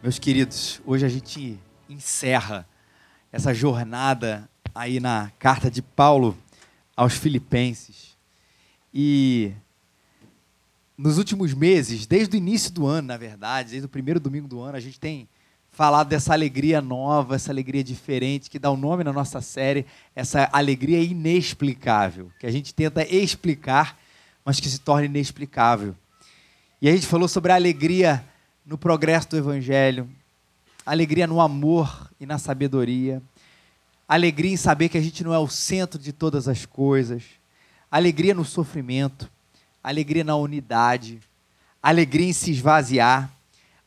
Meus queridos, hoje a gente encerra essa jornada aí na carta de Paulo aos Filipenses. E nos últimos meses, desde o início do ano, na verdade, desde o primeiro domingo do ano, a gente tem falado dessa alegria nova, essa alegria diferente, que dá o um nome na nossa série, essa alegria inexplicável, que a gente tenta explicar, mas que se torna inexplicável. E a gente falou sobre a alegria no progresso do Evangelho, alegria no amor e na sabedoria, alegria em saber que a gente não é o centro de todas as coisas, alegria no sofrimento, alegria na unidade, alegria em se esvaziar,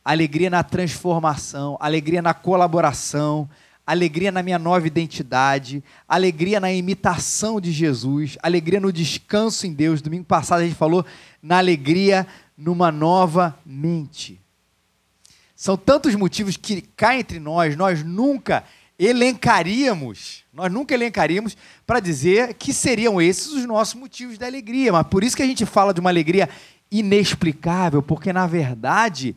alegria na transformação, alegria na colaboração, alegria na minha nova identidade, alegria na imitação de Jesus, alegria no descanso em Deus. Domingo passado a gente falou na alegria numa nova mente. São tantos motivos que cá entre nós, nós nunca elencaríamos, nós nunca elencaríamos para dizer que seriam esses os nossos motivos de alegria. Mas por isso que a gente fala de uma alegria inexplicável, porque na verdade,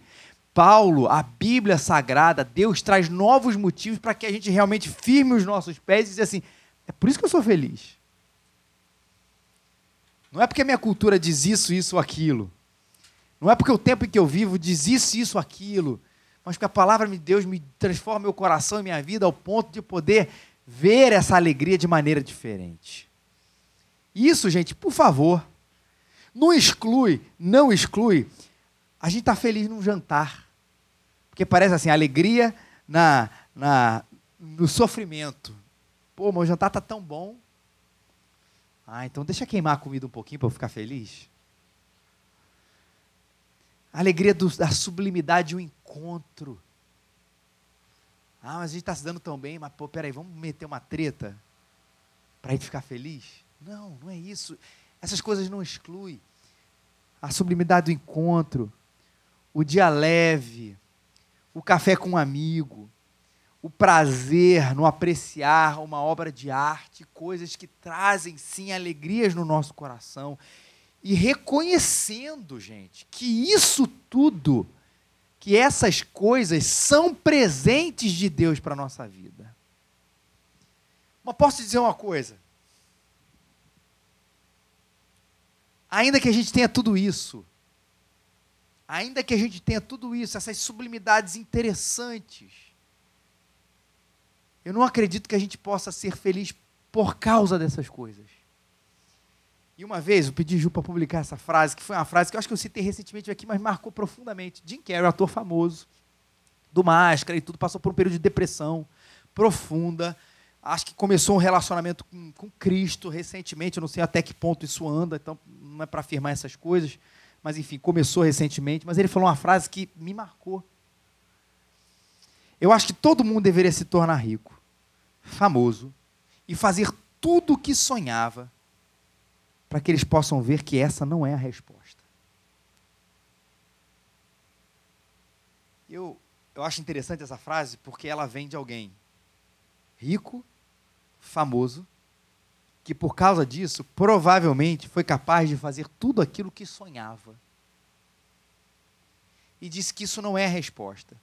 Paulo, a Bíblia Sagrada, Deus traz novos motivos para que a gente realmente firme os nossos pés e dizer assim: é por isso que eu sou feliz. Não é porque a minha cultura diz isso, isso, aquilo. Não é porque o tempo em que eu vivo diz isso, isso, aquilo mas que a palavra de Deus me transforma meu coração e minha vida ao ponto de poder ver essa alegria de maneira diferente. Isso, gente, por favor, não exclui, não exclui. A gente está feliz num jantar. Porque parece assim, alegria na, na, no sofrimento. Pô, meu jantar está tão bom. Ah, então deixa queimar a comida um pouquinho para eu ficar feliz. A alegria do, da sublimidade de um encontro. Ah, mas a gente está se dando tão bem, mas pô, peraí, vamos meter uma treta para a gente ficar feliz? Não, não é isso. Essas coisas não excluem. A sublimidade do encontro, o dia leve, o café com um amigo, o prazer no apreciar uma obra de arte, coisas que trazem sim alegrias no nosso coração. E reconhecendo, gente, que isso tudo que essas coisas são presentes de Deus para a nossa vida. Mas posso te dizer uma coisa? Ainda que a gente tenha tudo isso, ainda que a gente tenha tudo isso, essas sublimidades interessantes, eu não acredito que a gente possa ser feliz por causa dessas coisas. E uma vez eu pedi Ju para publicar essa frase, que foi uma frase que eu acho que eu citei recentemente aqui, mas marcou profundamente. Jim Carrey, ator famoso, do Máscara e tudo, passou por um período de depressão profunda. Acho que começou um relacionamento com, com Cristo recentemente, eu não sei até que ponto isso anda, então não é para afirmar essas coisas, mas enfim, começou recentemente. Mas ele falou uma frase que me marcou. Eu acho que todo mundo deveria se tornar rico, famoso e fazer tudo o que sonhava para que eles possam ver que essa não é a resposta. Eu, eu acho interessante essa frase porque ela vem de alguém rico, famoso, que por causa disso provavelmente foi capaz de fazer tudo aquilo que sonhava. E disse que isso não é a resposta.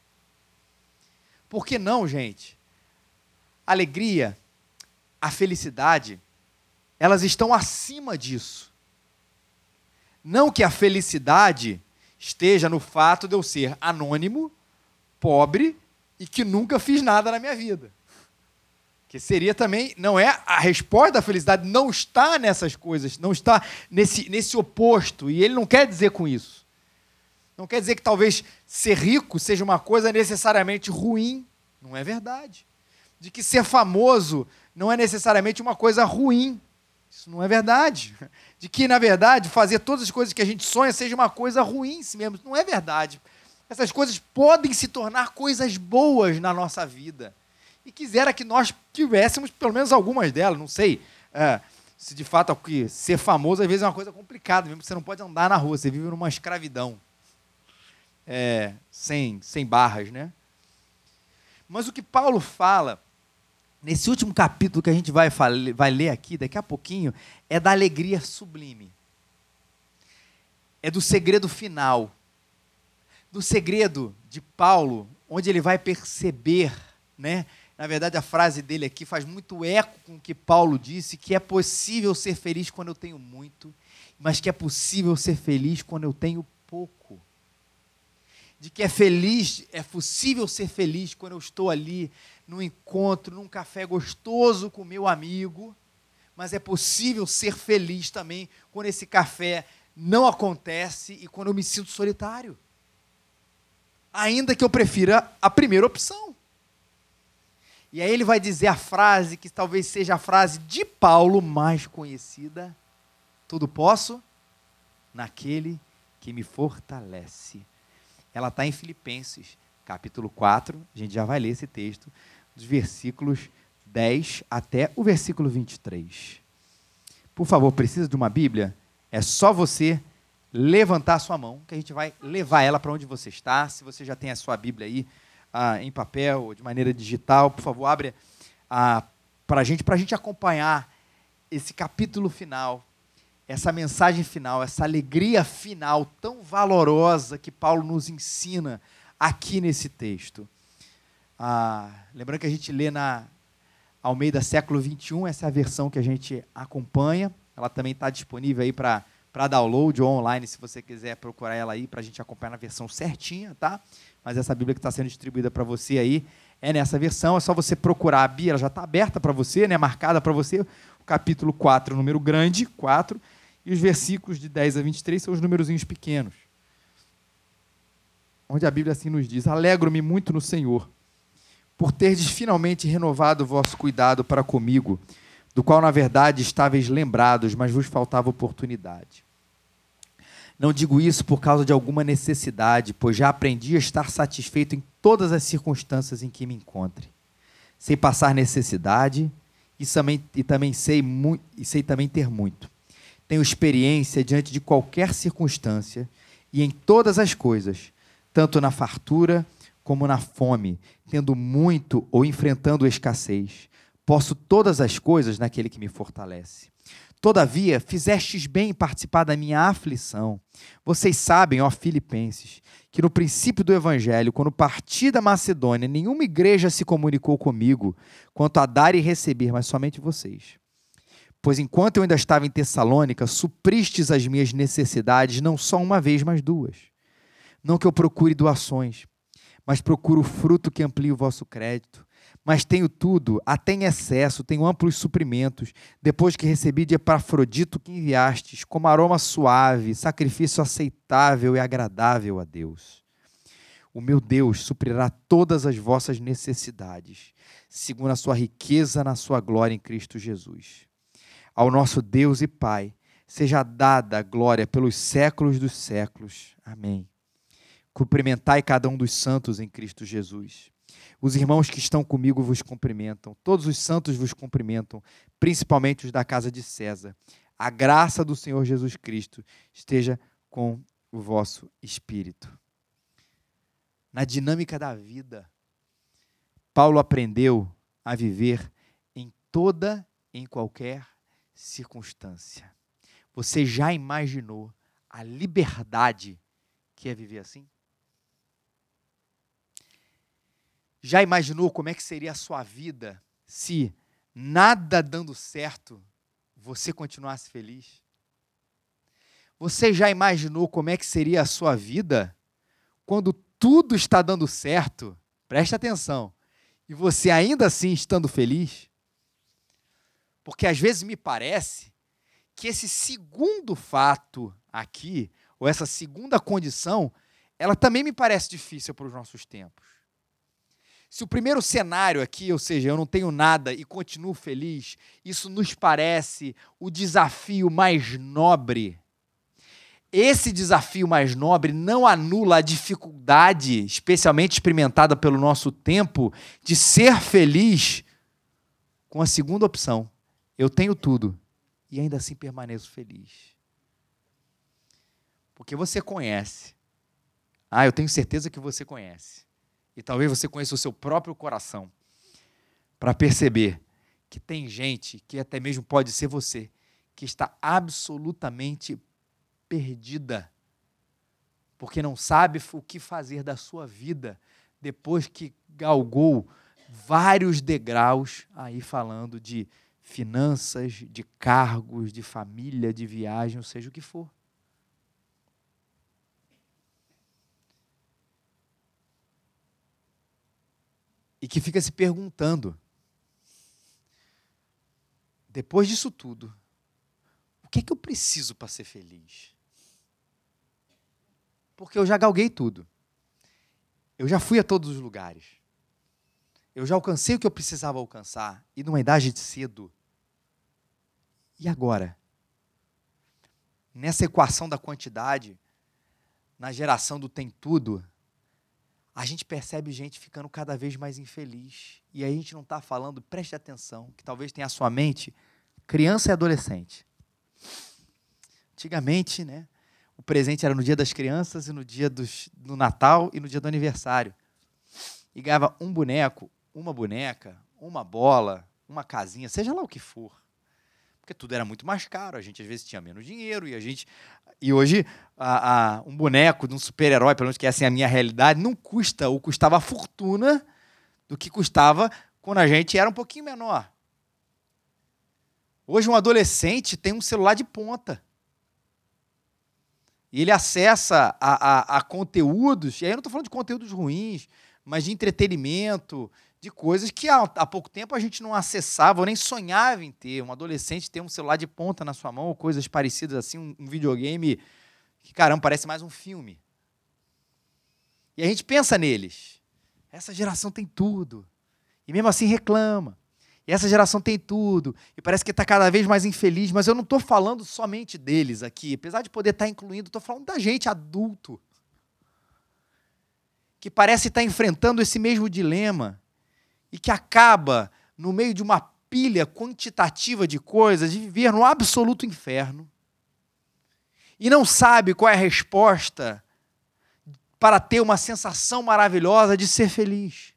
Por que não, gente? Alegria, a felicidade, elas estão acima disso. Não que a felicidade esteja no fato de eu ser anônimo, pobre e que nunca fiz nada na minha vida. Que seria também, não é a resposta da felicidade não está nessas coisas, não está nesse, nesse oposto, e ele não quer dizer com isso. Não quer dizer que talvez ser rico seja uma coisa necessariamente ruim, não é verdade. De que ser famoso não é necessariamente uma coisa ruim. Isso não é verdade. De que, na verdade, fazer todas as coisas que a gente sonha seja uma coisa ruim em si mesmo. Não é verdade. Essas coisas podem se tornar coisas boas na nossa vida. E quisera que nós tivéssemos pelo menos algumas delas, não sei. É, se de fato é ser famoso às vezes é uma coisa complicada, mesmo você não pode andar na rua, você vive numa escravidão. É, sem, sem barras, né? Mas o que Paulo fala nesse último capítulo que a gente vai, vai ler aqui, daqui a pouquinho, é da alegria sublime. É do segredo final. Do segredo de Paulo, onde ele vai perceber, né? Na verdade, a frase dele aqui faz muito eco com o que Paulo disse, que é possível ser feliz quando eu tenho muito, mas que é possível ser feliz quando eu tenho pouco. De que é feliz, é possível ser feliz quando eu estou ali num encontro, num café gostoso com meu amigo, mas é possível ser feliz também quando esse café não acontece e quando eu me sinto solitário. Ainda que eu prefira a primeira opção. E aí ele vai dizer a frase que talvez seja a frase de Paulo mais conhecida: Tudo posso naquele que me fortalece. Ela está em Filipenses, capítulo 4. A gente já vai ler esse texto, dos versículos 10 até o versículo 23. Por favor, precisa de uma Bíblia? É só você levantar a sua mão, que a gente vai levar ela para onde você está. Se você já tem a sua Bíblia aí ah, em papel ou de maneira digital, por favor, abre ah, para a gente, para a gente acompanhar esse capítulo final, essa mensagem final, essa alegria final tão valorosa que Paulo nos ensina aqui nesse texto. Ah, lembrando que a gente lê na Almeida século 21, essa é a versão que a gente acompanha. Ela também está disponível aí para para download ou online, se você quiser procurar ela aí para a gente acompanhar na versão certinha, tá? Mas essa Bíblia que está sendo distribuída para você aí é nessa versão, é só você procurar a Bíblia, ela já está aberta para você, né? Marcada para você, o capítulo 4, número grande, 4, e os versículos de 10 a 23 são os númerozinhos pequenos. Onde a Bíblia assim nos diz: Alegro-me muito no Senhor, por terdes finalmente renovado o vosso cuidado para comigo do qual, na verdade, estáveis lembrados, mas vos faltava oportunidade. Não digo isso por causa de alguma necessidade, pois já aprendi a estar satisfeito em todas as circunstâncias em que me encontre. Sei passar necessidade e também, e também sei, e sei também ter muito. Tenho experiência diante de qualquer circunstância e em todas as coisas, tanto na fartura como na fome, tendo muito ou enfrentando escassez Posso todas as coisas naquele que me fortalece. Todavia, fizestes bem em participar da minha aflição. Vocês sabem, ó Filipenses, que no princípio do Evangelho, quando parti da Macedônia, nenhuma igreja se comunicou comigo quanto a dar e receber, mas somente vocês. Pois enquanto eu ainda estava em Tessalônica, supristes as minhas necessidades não só uma vez, mas duas. Não que eu procure doações, mas procuro o fruto que amplie o vosso crédito mas tenho tudo, até em excesso, tenho amplos suprimentos, depois que recebi de Epafrodito que enviastes, como aroma suave, sacrifício aceitável e agradável a Deus. O meu Deus suprirá todas as vossas necessidades, segundo a sua riqueza na sua glória em Cristo Jesus. Ao nosso Deus e Pai, seja dada a glória pelos séculos dos séculos. Amém. Cumprimentai cada um dos santos em Cristo Jesus. Os irmãos que estão comigo vos cumprimentam. Todos os santos vos cumprimentam, principalmente os da casa de César. A graça do Senhor Jesus Cristo esteja com o vosso espírito. Na dinâmica da vida, Paulo aprendeu a viver em toda, em qualquer circunstância. Você já imaginou a liberdade que é viver assim? Já imaginou como é que seria a sua vida se nada dando certo você continuasse feliz? Você já imaginou como é que seria a sua vida quando tudo está dando certo? Preste atenção. E você ainda assim estando feliz? Porque às vezes me parece que esse segundo fato aqui, ou essa segunda condição, ela também me parece difícil para os nossos tempos. Se o primeiro cenário aqui, ou seja, eu não tenho nada e continuo feliz, isso nos parece o desafio mais nobre. Esse desafio mais nobre não anula a dificuldade, especialmente experimentada pelo nosso tempo, de ser feliz com a segunda opção. Eu tenho tudo e ainda assim permaneço feliz. Porque você conhece. Ah, eu tenho certeza que você conhece e talvez você conheça o seu próprio coração, para perceber que tem gente, que até mesmo pode ser você, que está absolutamente perdida, porque não sabe o que fazer da sua vida depois que galgou vários degraus aí falando de finanças, de cargos, de família, de viagem, ou seja o que for. E que fica se perguntando, depois disso tudo, o que é que eu preciso para ser feliz? Porque eu já galguei tudo. Eu já fui a todos os lugares. Eu já alcancei o que eu precisava alcançar, e numa idade de cedo. E agora? Nessa equação da quantidade, na geração do tem tudo, a gente percebe gente ficando cada vez mais infeliz. E a gente não está falando, preste atenção, que talvez tenha a sua mente criança e adolescente. Antigamente, né, o presente era no dia das crianças e no dia dos, do Natal e no dia do aniversário. E ganhava um boneco, uma boneca, uma bola, uma casinha, seja lá o que for. Porque tudo era muito mais caro, a gente às vezes tinha menos dinheiro e a gente. E hoje, a, a, um boneco de um super-herói, pelo menos que essa é a minha realidade, não custa ou custava a fortuna do que custava quando a gente era um pouquinho menor. Hoje, um adolescente tem um celular de ponta. E ele acessa a, a, a conteúdos, e aí eu não estou falando de conteúdos ruins, mas de entretenimento, de coisas que há, há, pouco tempo a gente não acessava ou nem sonhava em ter. Um adolescente ter um celular de ponta na sua mão, ou coisas parecidas assim, um, um videogame que, caramba, parece mais um filme. E a gente pensa neles. Essa geração tem tudo. E mesmo assim reclama. E essa geração tem tudo. E parece que está cada vez mais infeliz. Mas eu não estou falando somente deles aqui. Apesar de poder estar tá incluindo, estou falando da gente adulto que parece estar enfrentando esse mesmo dilema e que acaba, no meio de uma pilha quantitativa de coisas, de viver no absoluto inferno e não sabe qual é a resposta para ter uma sensação maravilhosa de ser feliz.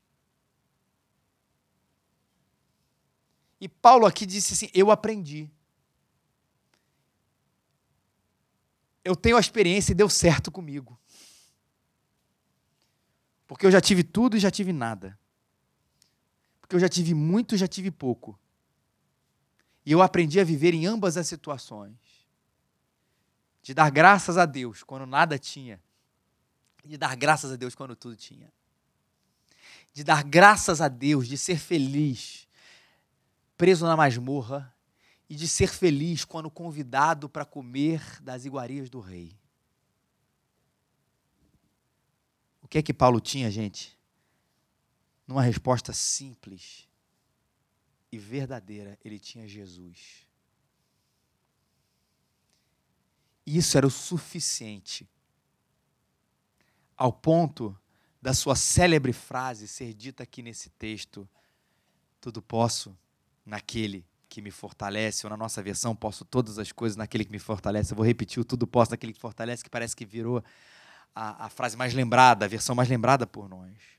E Paulo aqui disse assim: Eu aprendi. Eu tenho a experiência e deu certo comigo. Porque eu já tive tudo e já tive nada. Porque eu já tive muito e já tive pouco. E eu aprendi a viver em ambas as situações. De dar graças a Deus quando nada tinha. E de dar graças a Deus quando tudo tinha. De dar graças a Deus, de ser feliz, preso na masmorra, e de ser feliz quando convidado para comer das iguarias do rei. O que é que Paulo tinha, gente? Numa resposta simples e verdadeira, ele tinha Jesus. E isso era o suficiente ao ponto da sua célebre frase ser dita aqui nesse texto: Tudo posso naquele que me fortalece, ou na nossa versão, posso todas as coisas naquele que me fortalece. Eu vou repetir o tudo posso naquele que fortalece, que parece que virou a, a frase mais lembrada, a versão mais lembrada por nós.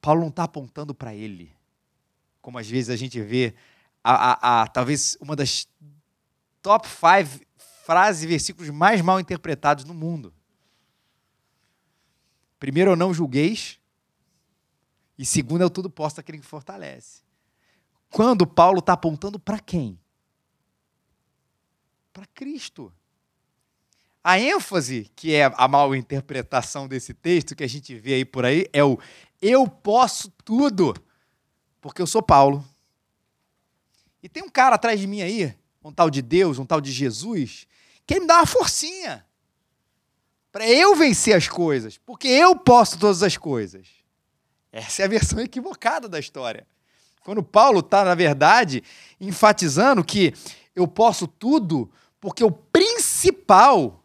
Paulo não está apontando para ele, como às vezes a gente vê, a, a, a, talvez uma das top five frases e versículos mais mal interpretados no mundo. Primeiro, eu não julgueis. E segundo, eu tudo posto aquele que fortalece. Quando Paulo está apontando para quem? Para Cristo. A ênfase, que é a mal interpretação desse texto que a gente vê aí por aí, é o eu posso tudo, porque eu sou Paulo. E tem um cara atrás de mim aí, um tal de Deus, um tal de Jesus, que me dá uma forcinha para eu vencer as coisas, porque eu posso todas as coisas. Essa é a versão equivocada da história. Quando Paulo está, na verdade, enfatizando que eu posso tudo, porque o principal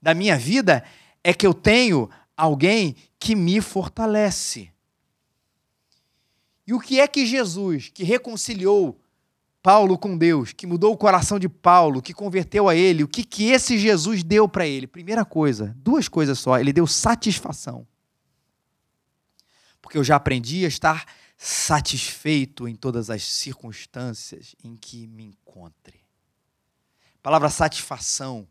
da minha vida é que eu tenho alguém que me fortalece. E o que é que Jesus, que reconciliou Paulo com Deus, que mudou o coração de Paulo, que converteu a ele, o que, que esse Jesus deu para ele? Primeira coisa, duas coisas só, ele deu satisfação. Porque eu já aprendi a estar satisfeito em todas as circunstâncias em que me encontre. A palavra satisfação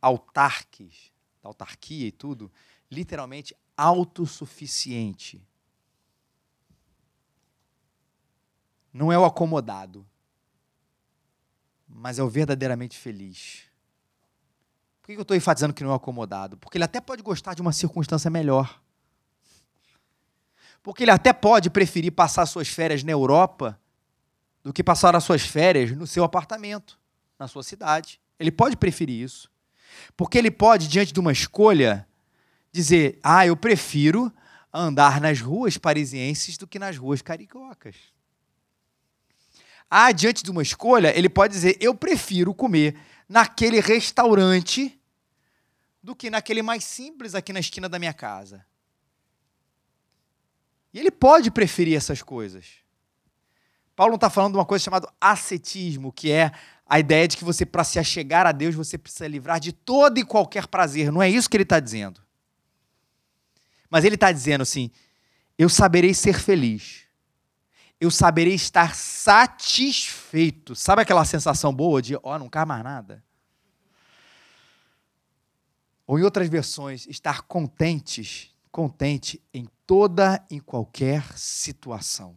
autarques, autarquia e tudo, literalmente autossuficiente não é o acomodado, mas é o verdadeiramente feliz. Por que eu estou enfatizando que não é o acomodado? Porque ele até pode gostar de uma circunstância melhor. Porque ele até pode preferir passar suas férias na Europa do que passar as suas férias no seu apartamento, na sua cidade. Ele pode preferir isso. Porque ele pode, diante de uma escolha, dizer: Ah, eu prefiro andar nas ruas parisienses do que nas ruas cariocas. Ah, diante de uma escolha, ele pode dizer: Eu prefiro comer naquele restaurante do que naquele mais simples aqui na esquina da minha casa. E ele pode preferir essas coisas. Paulo não está falando de uma coisa chamada ascetismo, que é a ideia de que você, para se achegar a Deus, você precisa livrar de todo e qualquer prazer. Não é isso que ele está dizendo. Mas ele está dizendo assim: eu saberei ser feliz. Eu saberei estar satisfeito. Sabe aquela sensação boa de, ó, oh, não cai mais nada? Ou em outras versões, estar contentes, contente em toda e qualquer situação.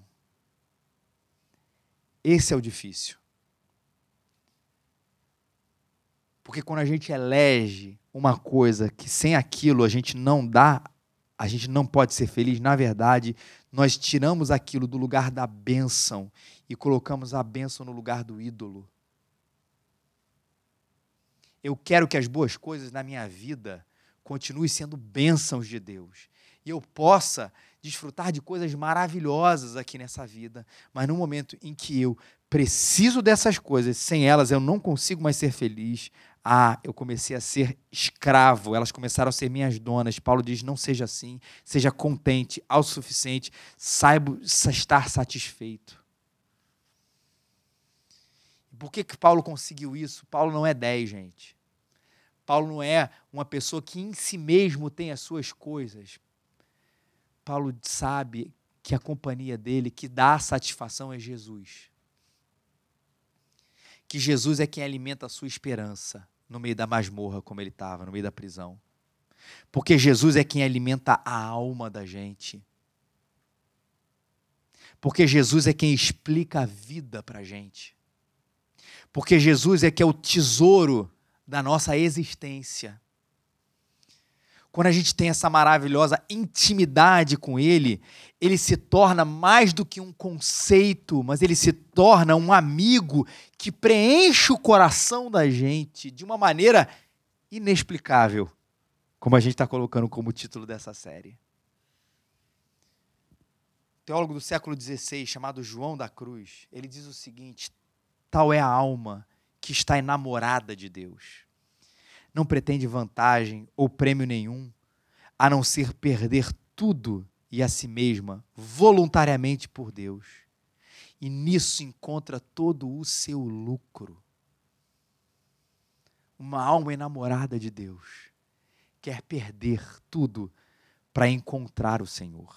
Esse é o difícil. Porque quando a gente elege uma coisa que sem aquilo a gente não dá, a gente não pode ser feliz, na verdade, nós tiramos aquilo do lugar da bênção e colocamos a bênção no lugar do ídolo. Eu quero que as boas coisas na minha vida continuem sendo bênçãos de Deus. E eu possa desfrutar de coisas maravilhosas aqui nessa vida, mas no momento em que eu preciso dessas coisas, sem elas eu não consigo mais ser feliz, ah, eu comecei a ser escravo, elas começaram a ser minhas donas. Paulo diz: não seja assim, seja contente, ao suficiente, saiba estar satisfeito. Por que, que Paulo conseguiu isso? Paulo não é 10, gente. Paulo não é uma pessoa que em si mesmo tem as suas coisas. Paulo sabe que a companhia dele, que dá satisfação, é Jesus que Jesus é quem alimenta a sua esperança no meio da masmorra, como ele estava, no meio da prisão. Porque Jesus é quem alimenta a alma da gente. Porque Jesus é quem explica a vida para a gente. Porque Jesus é que é o tesouro da nossa existência quando a gente tem essa maravilhosa intimidade com Ele, ele se torna mais do que um conceito, mas ele se torna um amigo que preenche o coração da gente de uma maneira inexplicável, como a gente está colocando como título dessa série. O teólogo do século XVI, chamado João da Cruz, ele diz o seguinte: tal é a alma que está enamorada de Deus não pretende vantagem ou prêmio nenhum, a não ser perder tudo e a si mesma voluntariamente por Deus. E nisso encontra todo o seu lucro. Uma alma enamorada de Deus quer perder tudo para encontrar o Senhor.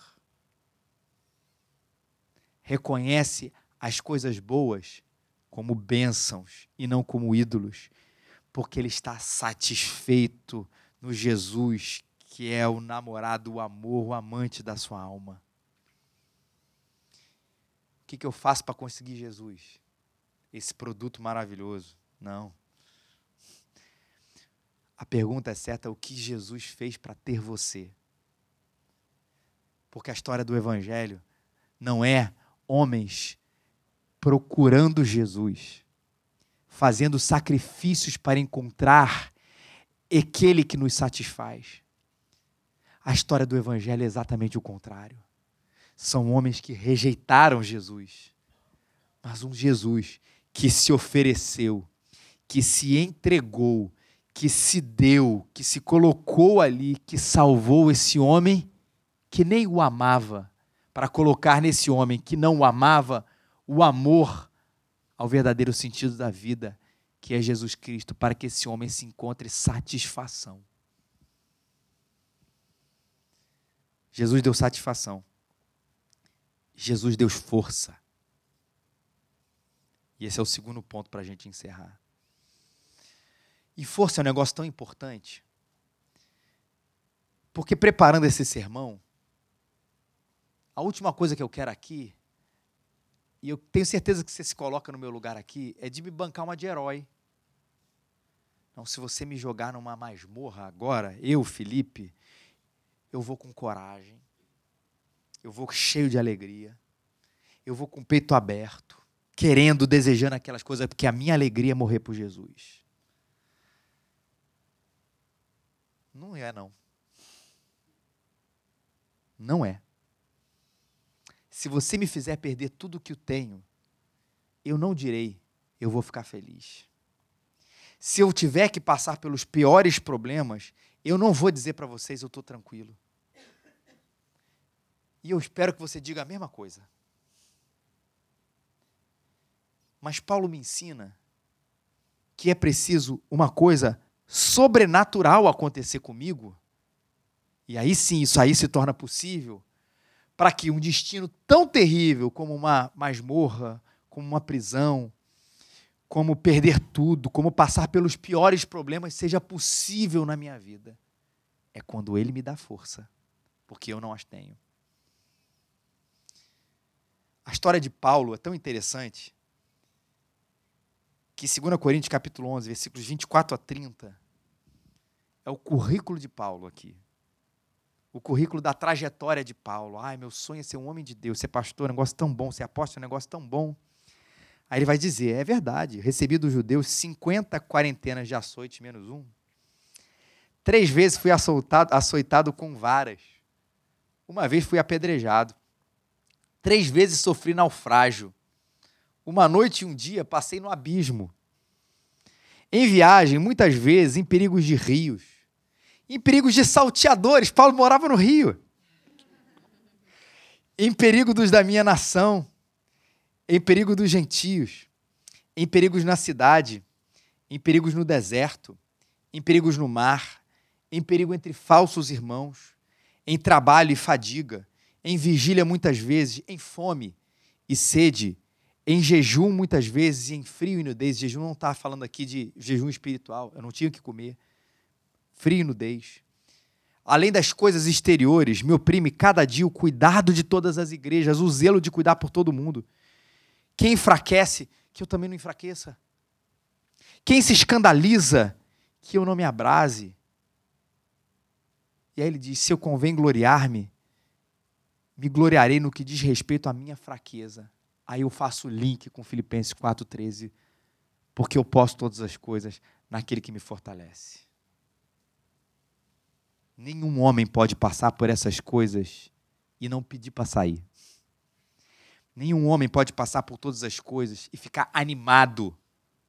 Reconhece as coisas boas como bênçãos e não como ídolos porque ele está satisfeito no Jesus, que é o namorado, o amor, o amante da sua alma. O que, que eu faço para conseguir Jesus? Esse produto maravilhoso? Não. A pergunta é certa: o que Jesus fez para ter você? Porque a história do Evangelho não é homens procurando Jesus fazendo sacrifícios para encontrar aquele que nos satisfaz. A história do Evangelho é exatamente o contrário. São homens que rejeitaram Jesus, mas um Jesus que se ofereceu, que se entregou, que se deu, que se colocou ali, que salvou esse homem que nem o amava, para colocar nesse homem que não o amava o amor ao verdadeiro sentido da vida, que é Jesus Cristo, para que esse homem se encontre satisfação. Jesus deu satisfação. Jesus deu força. E esse é o segundo ponto para a gente encerrar. E força é um negócio tão importante Porque preparando esse sermão, a última coisa que eu quero aqui, e eu tenho certeza que você se coloca no meu lugar aqui, é de me bancar uma de herói. Não, se você me jogar numa masmorra agora, eu, Felipe, eu vou com coragem, eu vou cheio de alegria, eu vou com o peito aberto, querendo, desejando aquelas coisas, porque a minha alegria é morrer por Jesus. Não é, não. Não é. Se você me fizer perder tudo o que eu tenho, eu não direi, eu vou ficar feliz. Se eu tiver que passar pelos piores problemas, eu não vou dizer para vocês, eu estou tranquilo. E eu espero que você diga a mesma coisa. Mas Paulo me ensina que é preciso uma coisa sobrenatural acontecer comigo, e aí sim isso aí se torna possível, para que um destino tão terrível como uma masmorra, como uma prisão, como perder tudo, como passar pelos piores problemas seja possível na minha vida. É quando Ele me dá força, porque eu não as tenho. A história de Paulo é tão interessante que 2 Coríntios capítulo 11, versículos 24 a 30, é o currículo de Paulo aqui. O currículo da trajetória de Paulo. Ai, meu sonho é ser um homem de Deus, ser pastor, um negócio tão bom, ser apóstolo, um negócio tão bom. Aí ele vai dizer, é verdade, recebi dos judeus 50 quarentenas de açoite menos um. Três vezes fui açoitado, açoitado com varas. Uma vez fui apedrejado. Três vezes sofri naufrágio. Uma noite e um dia passei no abismo. Em viagem, muitas vezes, em perigos de rios, em perigos de salteadores. Paulo morava no Rio. Em perigo dos da minha nação, em perigo dos gentios, em perigos na cidade, em perigos no deserto, em perigos no mar, em perigo entre falsos irmãos, em trabalho e fadiga, em vigília muitas vezes, em fome e sede, em jejum muitas vezes. Em frio e nudez. Jejum não está falando aqui de jejum espiritual, eu não tinha o que comer. Frio e nudez. Além das coisas exteriores, me oprime cada dia o cuidado de todas as igrejas, o zelo de cuidar por todo mundo. Quem enfraquece, que eu também não enfraqueça. Quem se escandaliza, que eu não me abrase. E aí ele diz: se eu convém gloriar-me, me gloriarei no que diz respeito à minha fraqueza. Aí eu faço o link com Filipenses 4,13, porque eu posso todas as coisas naquele que me fortalece. Nenhum homem pode passar por essas coisas e não pedir para sair. Nenhum homem pode passar por todas as coisas e ficar animado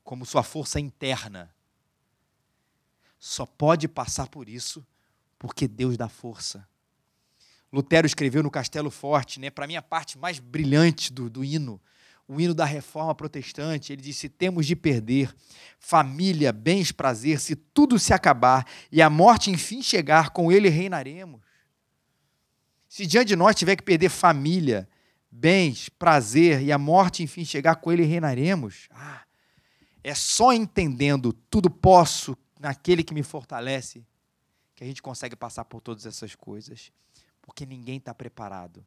como sua força interna. Só pode passar por isso porque Deus dá força. Lutero escreveu no Castelo Forte, né, para mim a parte mais brilhante do, do hino, o hino da reforma protestante. Ele disse: Temos de perder família, bens, prazer, se tudo se acabar e a morte enfim chegar, com ele reinaremos. Se diante de nós tiver que perder família, bens, prazer e a morte enfim chegar, com ele reinaremos. Ah, é só entendendo tudo posso naquele que me fortalece que a gente consegue passar por todas essas coisas. Porque ninguém está preparado.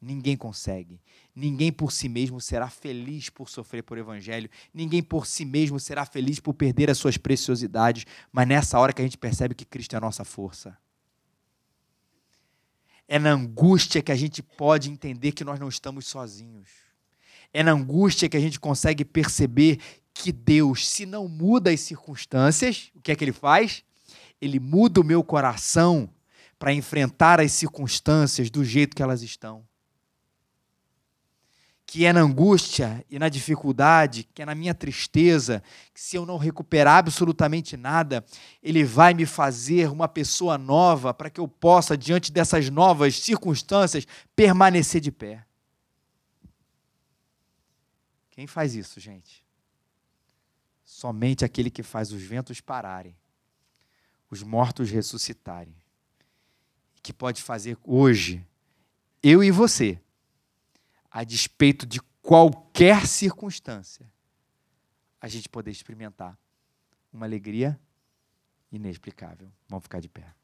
Ninguém consegue. Ninguém por si mesmo será feliz por sofrer por evangelho. Ninguém por si mesmo será feliz por perder as suas preciosidades. Mas nessa hora que a gente percebe que Cristo é a nossa força. É na angústia que a gente pode entender que nós não estamos sozinhos. É na angústia que a gente consegue perceber que Deus, se não muda as circunstâncias, o que é que ele faz? Ele muda o meu coração para enfrentar as circunstâncias do jeito que elas estão. Que é na angústia e na dificuldade, que é na minha tristeza, que se eu não recuperar absolutamente nada, Ele vai me fazer uma pessoa nova para que eu possa, diante dessas novas circunstâncias, permanecer de pé. Quem faz isso, gente? Somente aquele que faz os ventos pararem, os mortos ressuscitarem que pode fazer hoje, eu e você, a despeito de qualquer circunstância, a gente poder experimentar uma alegria inexplicável. Vamos ficar de pé.